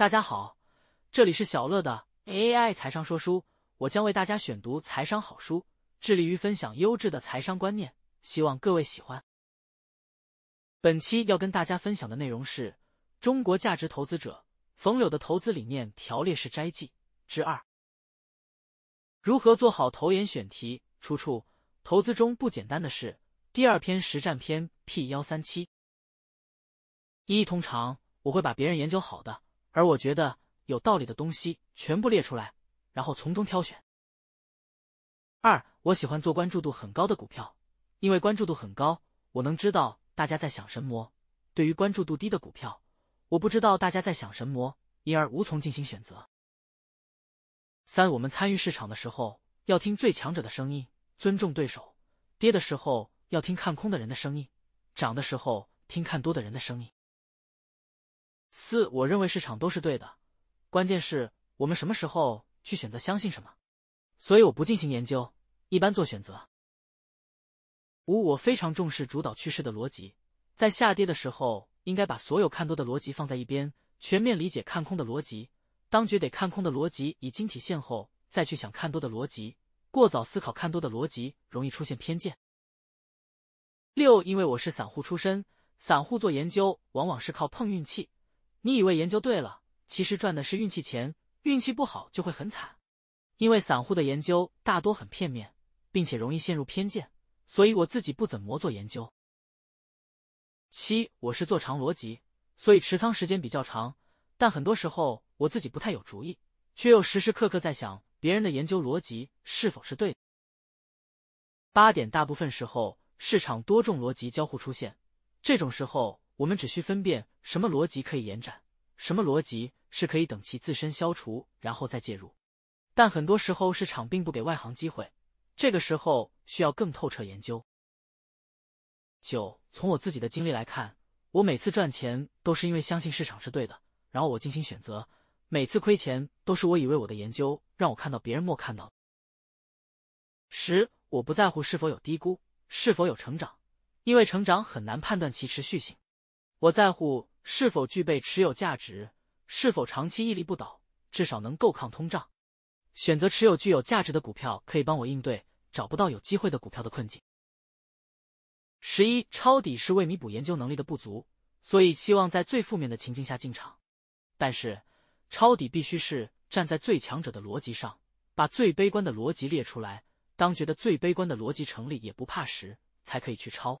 大家好，这里是小乐的 AI 财商说书，我将为大家选读财商好书，致力于分享优质的财商观念，希望各位喜欢。本期要跟大家分享的内容是中国价值投资者冯柳的投资理念条列式摘记之二：如何做好投研选题？出处：投资中不简单的事，第二篇实战篇 P 幺三七。一通常我会把别人研究好的。而我觉得有道理的东西全部列出来，然后从中挑选。二，我喜欢做关注度很高的股票，因为关注度很高，我能知道大家在想什么。对于关注度低的股票，我不知道大家在想什么，因而无从进行选择。三，我们参与市场的时候要听最强者的声音，尊重对手；跌的时候要听看空的人的声音，涨的时候听看多的人的声音。四，我认为市场都是对的，关键是我们什么时候去选择相信什么，所以我不进行研究，一般做选择。五，我非常重视主导趋势的逻辑，在下跌的时候应该把所有看多的逻辑放在一边，全面理解看空的逻辑。当觉得看空的逻辑已经体现后，再去想看多的逻辑，过早思考看多的逻辑容易出现偏见。六，因为我是散户出身，散户做研究往往是靠碰运气。你以为研究对了，其实赚的是运气钱，运气不好就会很惨。因为散户的研究大多很片面，并且容易陷入偏见，所以我自己不怎么做研究。七，我是做长逻辑，所以持仓时间比较长，但很多时候我自己不太有主意，却又时时刻刻在想别人的研究逻辑是否是对。八点，大部分时候市场多重逻辑交互出现，这种时候。我们只需分辨什么逻辑可以延展，什么逻辑是可以等其自身消除，然后再介入。但很多时候市场并不给外行机会，这个时候需要更透彻研究。九，从我自己的经历来看，我每次赚钱都是因为相信市场是对的，然后我进行选择；每次亏钱都是我以为我的研究让我看到别人没看到。十，我不在乎是否有低估，是否有成长，因为成长很难判断其持续性。我在乎是否具备持有价值，是否长期屹立不倒，至少能够抗通胀。选择持有具有价值的股票，可以帮我应对找不到有机会的股票的困境。十一，抄底是为弥补研究能力的不足，所以希望在最负面的情境下进场。但是，抄底必须是站在最强者的逻辑上，把最悲观的逻辑列出来，当觉得最悲观的逻辑成立也不怕时，才可以去抄。